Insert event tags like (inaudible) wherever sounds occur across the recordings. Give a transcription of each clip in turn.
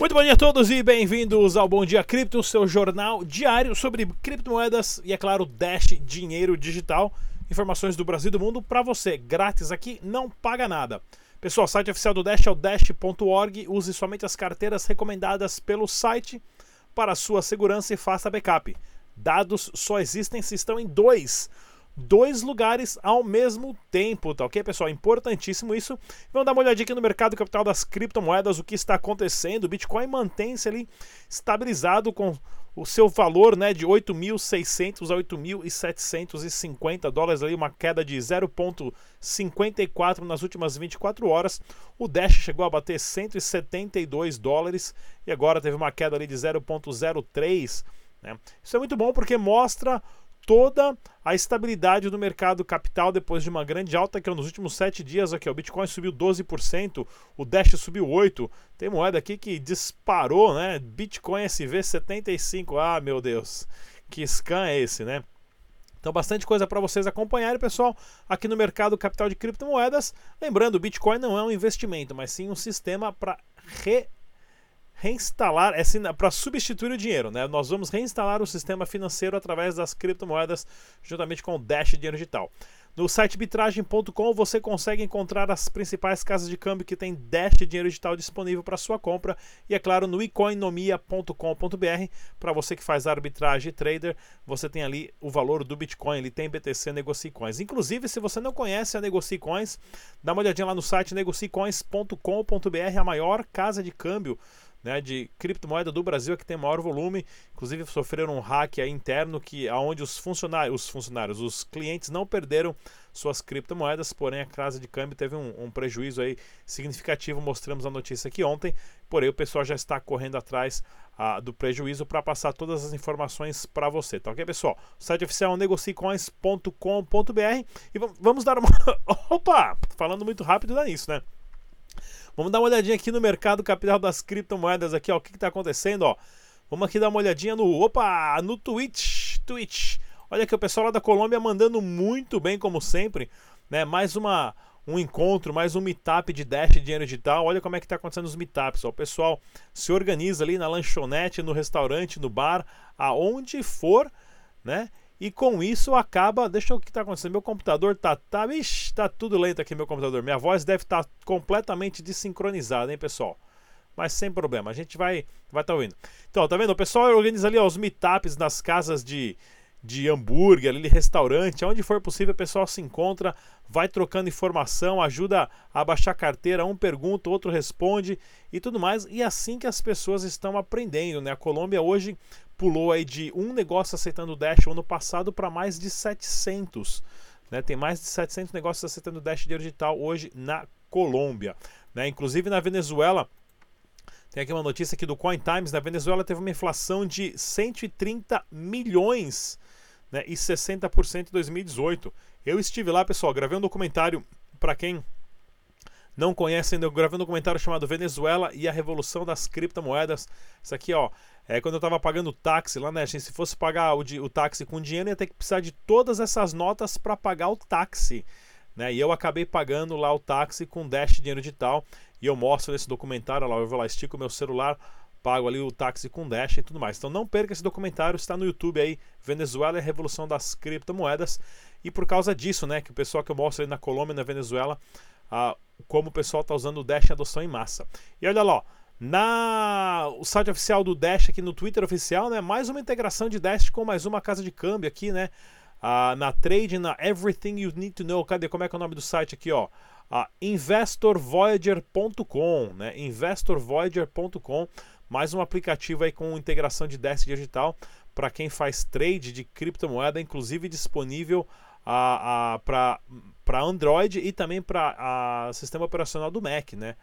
Muito bom dia a todos e bem-vindos ao Bom Dia Cripto, seu jornal diário sobre criptomoedas e, é claro, Dash Dinheiro Digital. Informações do Brasil e do mundo para você, grátis aqui, não paga nada. Pessoal, o site oficial do Dash é o dash.org. Use somente as carteiras recomendadas pelo site para sua segurança e faça backup. Dados só existem se estão em dois dois lugares ao mesmo tempo, tá ok, pessoal? Importantíssimo isso. Vamos dar uma olhadinha aqui no mercado capital das criptomoedas, o que está acontecendo. O Bitcoin mantém-se ali estabilizado com o seu valor né, de 8.600 a 8.750 dólares, ali, uma queda de 0,54 nas últimas 24 horas. O Dash chegou a bater 172 dólares e agora teve uma queda ali de 0,03. Né? Isso é muito bom porque mostra toda a estabilidade do mercado capital depois de uma grande alta que é nos últimos sete dias aqui, o Bitcoin subiu 12%, o Dash subiu 8%, tem moeda aqui que disparou, né? Bitcoin SV 75, ah meu Deus, que scan é esse, né? Então, bastante coisa para vocês acompanharem, pessoal, aqui no mercado capital de criptomoedas. Lembrando, o Bitcoin não é um investimento, mas sim um sistema para re reinstalar, é para substituir o dinheiro, né? Nós vamos reinstalar o sistema financeiro através das criptomoedas, juntamente com o Dash Dinheiro Digital. No site bitragem.com você consegue encontrar as principais casas de câmbio que tem Dash Dinheiro Digital disponível para sua compra e é claro no ecoinomia.com.br para você que faz arbitragem trader, você tem ali o valor do Bitcoin, ele tem BTC Negocie Coins. Inclusive, se você não conhece a Negocie Coins, dá uma olhadinha lá no site negociecoins.com.br, a maior casa de câmbio né, de criptomoeda do Brasil é que tem maior volume. Inclusive sofreram um hack interno que aonde os funcionários, os funcionários, os clientes não perderam suas criptomoedas, porém a casa de câmbio teve um, um prejuízo aí significativo. Mostramos a notícia aqui ontem, porém o pessoal já está correndo atrás ah, do prejuízo para passar todas as informações para você, tá ok, pessoal? O site oficial é e vamos dar uma. (laughs) Opa! Falando muito rápido dá nisso, né? Vamos dar uma olhadinha aqui no mercado capital das criptomoedas aqui, ó, o que está acontecendo, ó. Vamos aqui dar uma olhadinha no, opa, no Twitch, Twitch. Olha aqui o pessoal lá da Colômbia mandando muito bem como sempre, né? Mais uma um encontro, mais um meetup de Dash de dinheiro digital. Olha como é que está acontecendo os meetups. Ó. O pessoal se organiza ali na lanchonete, no restaurante, no bar, aonde for, né? E com isso acaba. Deixa eu o que está acontecendo. Meu computador tá. tá ixi, tá tudo lento aqui, meu computador. Minha voz deve estar tá completamente desincronizada, hein, pessoal? Mas sem problema, a gente vai vai tá ouvindo. Então, tá vendo? O pessoal organiza ali ó, os meetups nas casas de, de hambúrguer, ali, restaurante, onde for possível, o pessoal se encontra, vai trocando informação, ajuda a baixar carteira, um pergunta, outro responde e tudo mais. E é assim que as pessoas estão aprendendo, né? A Colômbia hoje pulou aí de um negócio aceitando Dash ano passado para mais de 700. Né? Tem mais de 700 negócios aceitando Dash digital hoje na Colômbia. Né? Inclusive na Venezuela, tem aqui uma notícia aqui do Coin Times, na Venezuela teve uma inflação de 130 milhões né? e 60% em 2018. Eu estive lá, pessoal, gravei um documentário para quem não conhece ainda, eu gravei um documentário chamado Venezuela e a Revolução das Criptomoedas. Isso aqui, ó, é quando eu tava pagando táxi lá, né? Se fosse pagar o, o táxi com dinheiro, ia ter que precisar de todas essas notas para pagar o táxi. Né? E eu acabei pagando lá o táxi com Dash dinheiro digital. E eu mostro nesse documentário, lá, eu vou lá, estico meu celular, pago ali o táxi com Dash e tudo mais. Então não perca esse documentário, está no YouTube aí, Venezuela e a Revolução das Criptomoedas. E por causa disso, né, que o pessoal que eu mostro aí na Colômbia na Venezuela, ah, como o pessoal está usando o Dash em adoção em massa. E olha lá, ó, na o site oficial do Dash aqui no Twitter oficial, né? Mais uma integração de Dash com mais uma casa de câmbio aqui, né? Ah, na trade, na Everything You Need to Know. Cadê? Como é que é o nome do site aqui, ó? Ah, investorvoyager.com, né? investorvoyager.com, mais um aplicativo aí com integração de Dash digital para quem faz trade de criptomoeda, inclusive disponível a, a, para Android e também para sistema operacional do Mac, né?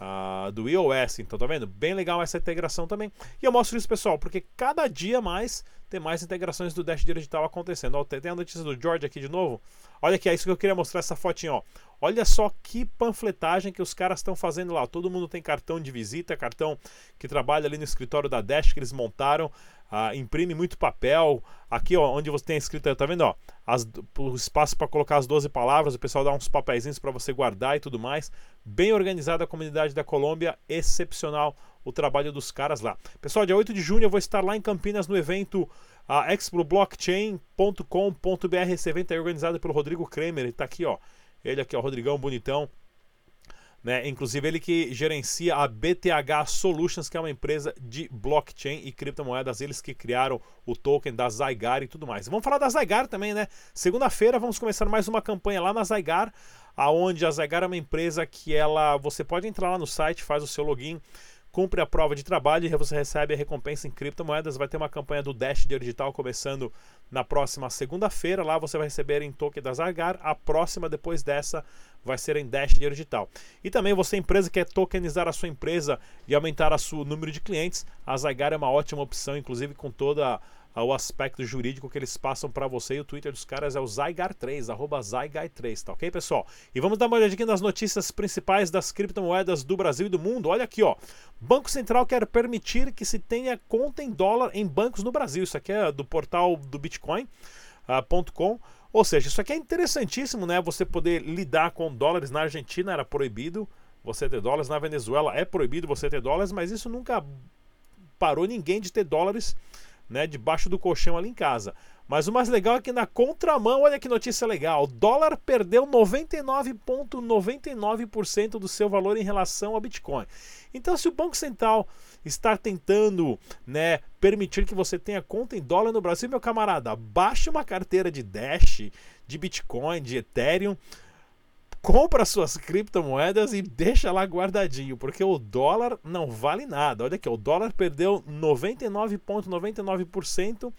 uh, do iOS. Então, tá vendo? Bem legal essa integração também. E eu mostro isso, pessoal, porque cada dia mais tem mais integrações do Dash Digital acontecendo. Ó, tem a notícia do George aqui de novo. Olha aqui, é isso que eu queria mostrar essa fotinha, ó. Olha só que panfletagem que os caras estão fazendo lá. Todo mundo tem cartão de visita, cartão que trabalha ali no escritório da Dash que eles montaram. Ah, imprime muito papel. Aqui, ó, onde você tem escrito, tá vendo, ó, as, o espaço para colocar as 12 palavras, o pessoal dá uns papeizinhos para você guardar e tudo mais. Bem organizada a comunidade da Colômbia, excepcional o trabalho dos caras lá. Pessoal, dia 8 de junho eu vou estar lá em Campinas no evento a exploblockchain.com.br. Esse evento é organizado pelo Rodrigo Kremer, ele está aqui, ó. Ele aqui, ó, Rodrigão bonitão. Né? Inclusive ele que gerencia a BTH Solutions, que é uma empresa de blockchain e criptomoedas, eles que criaram o token da Zygar e tudo mais. Vamos falar da Zygar também, né? Segunda-feira vamos começar mais uma campanha lá na Zygar, aonde a Zygar é uma empresa que ela, você pode entrar lá no site, faz o seu login, cumpre a prova de trabalho e você recebe a recompensa em criptomoedas. Vai ter uma campanha do Dash Digital começando na próxima segunda-feira. Lá você vai receber em token da Zygar. A próxima, depois dessa, vai ser em Dash Digital. E também você, empresa, quer tokenizar a sua empresa e aumentar o número de clientes, a Zygar é uma ótima opção, inclusive com toda o aspecto jurídico que eles passam para você. E o Twitter dos caras é o Zygar3, arroba Zygar3, tá ok, pessoal? E vamos dar uma olhadinha nas notícias principais das criptomoedas do Brasil e do mundo. Olha aqui, ó. Banco Central quer permitir que se tenha conta em dólar em bancos no Brasil. Isso aqui é do portal do Bitcoin.com. Uh, ou seja, isso aqui é interessantíssimo, né? Você poder lidar com dólares na Argentina era proibido você ter dólares, na Venezuela é proibido você ter dólares, mas isso nunca parou ninguém de ter dólares né, debaixo do colchão ali em casa. Mas o mais legal é que na contramão, olha que notícia legal, o dólar perdeu 99,99% do seu valor em relação ao Bitcoin. Então, se o Banco Central está tentando né, permitir que você tenha conta em dólar no Brasil, meu camarada, baixe uma carteira de Dash, de Bitcoin, de Ethereum, compra suas criptomoedas e deixa lá guardadinho, porque o dólar não vale nada. Olha aqui, o dólar perdeu 99,99%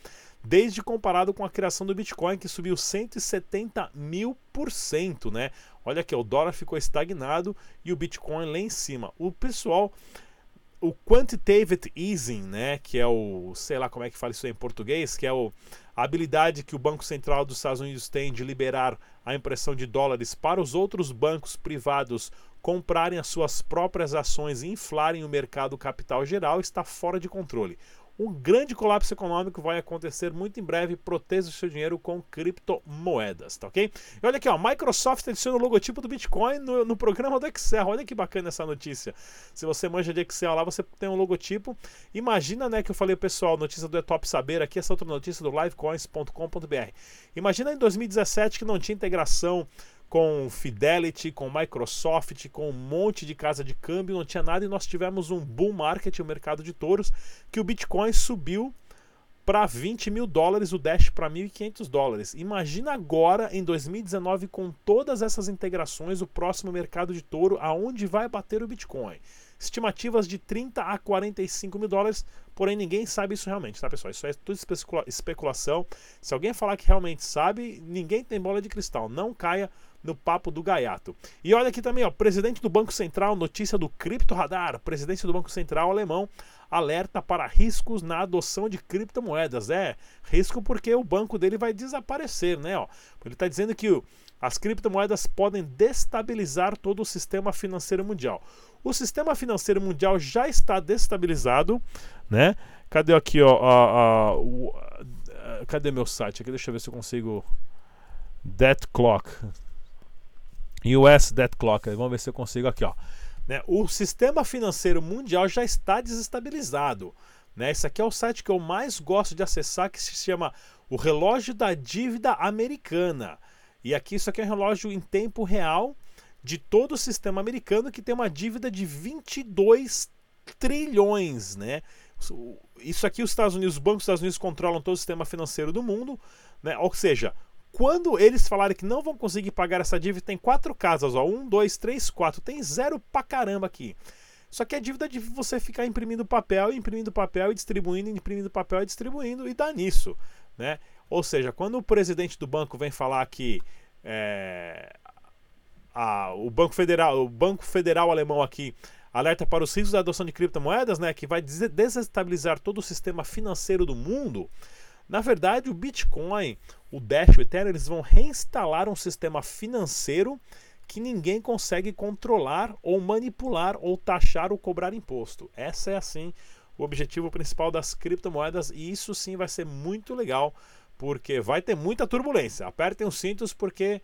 desde comparado com a criação do Bitcoin, que subiu 170 mil por cento, né? Olha aqui, o dólar ficou estagnado e o Bitcoin lá em cima. O pessoal, o quantitative easing, né, que é o, sei lá como é que fala isso em português, que é o, a habilidade que o Banco Central dos Estados Unidos tem de liberar a impressão de dólares para os outros bancos privados comprarem as suas próprias ações e inflarem o mercado capital geral está fora de controle um grande colapso econômico vai acontecer muito em breve. Proteja o seu dinheiro com criptomoedas, tá ok? E olha aqui, ó, Microsoft adiciona o logotipo do Bitcoin no, no programa do Excel. Olha que bacana essa notícia. Se você manja de Excel lá, você tem um logotipo. Imagina, né, que eu falei, pessoal, notícia do É Top Saber aqui, essa outra notícia do livecoins.com.br. Imagina em 2017 que não tinha integração com Fidelity, com Microsoft, com um monte de casa de câmbio, não tinha nada e nós tivemos um bull market, o um mercado de touros, que o Bitcoin subiu para 20 mil dólares, o Dash para 1.500 dólares. Imagina agora, em 2019, com todas essas integrações, o próximo mercado de touro, aonde vai bater o Bitcoin. Estimativas de 30 a 45 mil dólares, porém ninguém sabe isso realmente, tá pessoal? Isso é tudo especula especulação. Se alguém falar que realmente sabe, ninguém tem bola de cristal. Não caia no papo do gaiato. E olha aqui também, ó, presidente do Banco Central, notícia do Cripto Radar, presidente do Banco Central alemão alerta para riscos na adoção de criptomoedas. É, risco porque o banco dele vai desaparecer, né? Ó. Ele está dizendo que as criptomoedas podem destabilizar todo o sistema financeiro mundial. O sistema financeiro mundial já está destabilizado, né? Cadê aqui, ó, a, a, o, a, cadê meu site? Aqui, deixa eu ver se eu consigo. Debt Clock. US Debt Clock. Vamos ver se eu consigo aqui, ó. Né? O sistema financeiro mundial já está desestabilizado. Né? Esse aqui é o site que eu mais gosto de acessar, que se chama o Relógio da Dívida Americana. E aqui isso aqui é um relógio em tempo real de todo o sistema americano que tem uma dívida de 22 trilhões, né? Isso aqui os Estados Unidos, os bancos dos Estados Unidos controlam todo o sistema financeiro do mundo, né? Ou seja, quando eles falarem que não vão conseguir pagar essa dívida, tem quatro casas, ó. Um, dois, três, quatro. Tem zero pra caramba aqui. Só que a dívida é de você ficar imprimindo papel, imprimindo papel e distribuindo, imprimindo papel e distribuindo e dá nisso, né? Ou seja, quando o presidente do banco vem falar que é, a, o Banco Federal, o Banco Federal alemão aqui alerta para os riscos da adoção de criptomoedas, né, que vai desestabilizar todo o sistema financeiro do mundo. Na verdade, o Bitcoin, o Dash, o Ethereum, eles vão reinstalar um sistema financeiro que ninguém consegue controlar ou manipular ou taxar ou cobrar imposto. Essa é assim o objetivo principal das criptomoedas e isso sim vai ser muito legal porque vai ter muita turbulência. Apertem os cintos porque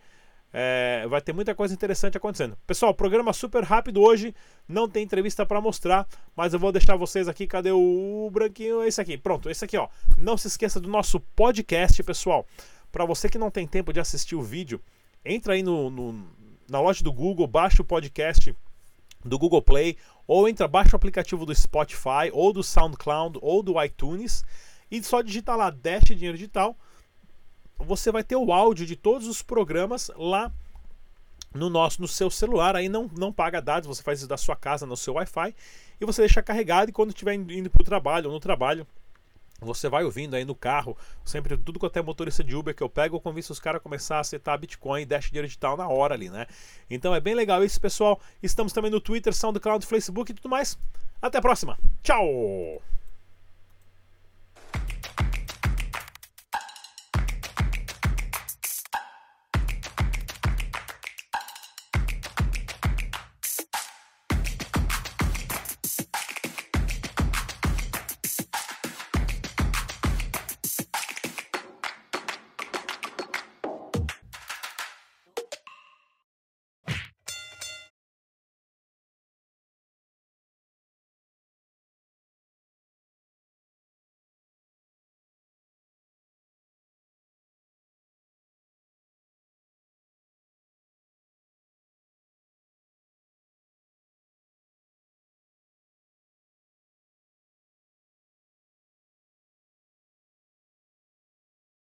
É, vai ter muita coisa interessante acontecendo. Pessoal, programa super rápido hoje, não tem entrevista para mostrar, mas eu vou deixar vocês aqui. Cadê o branquinho? Esse aqui, pronto, esse aqui, ó. Não se esqueça do nosso podcast, pessoal. Para você que não tem tempo de assistir o vídeo, entra aí no, no, na loja do Google, baixa o podcast do Google Play, ou entra, baixa o aplicativo do Spotify, ou do SoundCloud, ou do iTunes, e só digita lá Dash Dinheiro Digital você vai ter o áudio de todos os programas lá no nosso no seu celular aí não, não paga dados você faz isso da sua casa no seu Wi-Fi e você deixa carregado e quando estiver indo para o trabalho ou no trabalho você vai ouvindo aí no carro, sempre tudo quanto é motorista de Uber que eu pego, eu convenço os caras a começar a aceitar Bitcoin e Dash dinheiro digital na hora ali, né? Então é bem legal isso, pessoal. Estamos também no Twitter, SoundCloud, Facebook e tudo mais. Até a próxima. Tchau!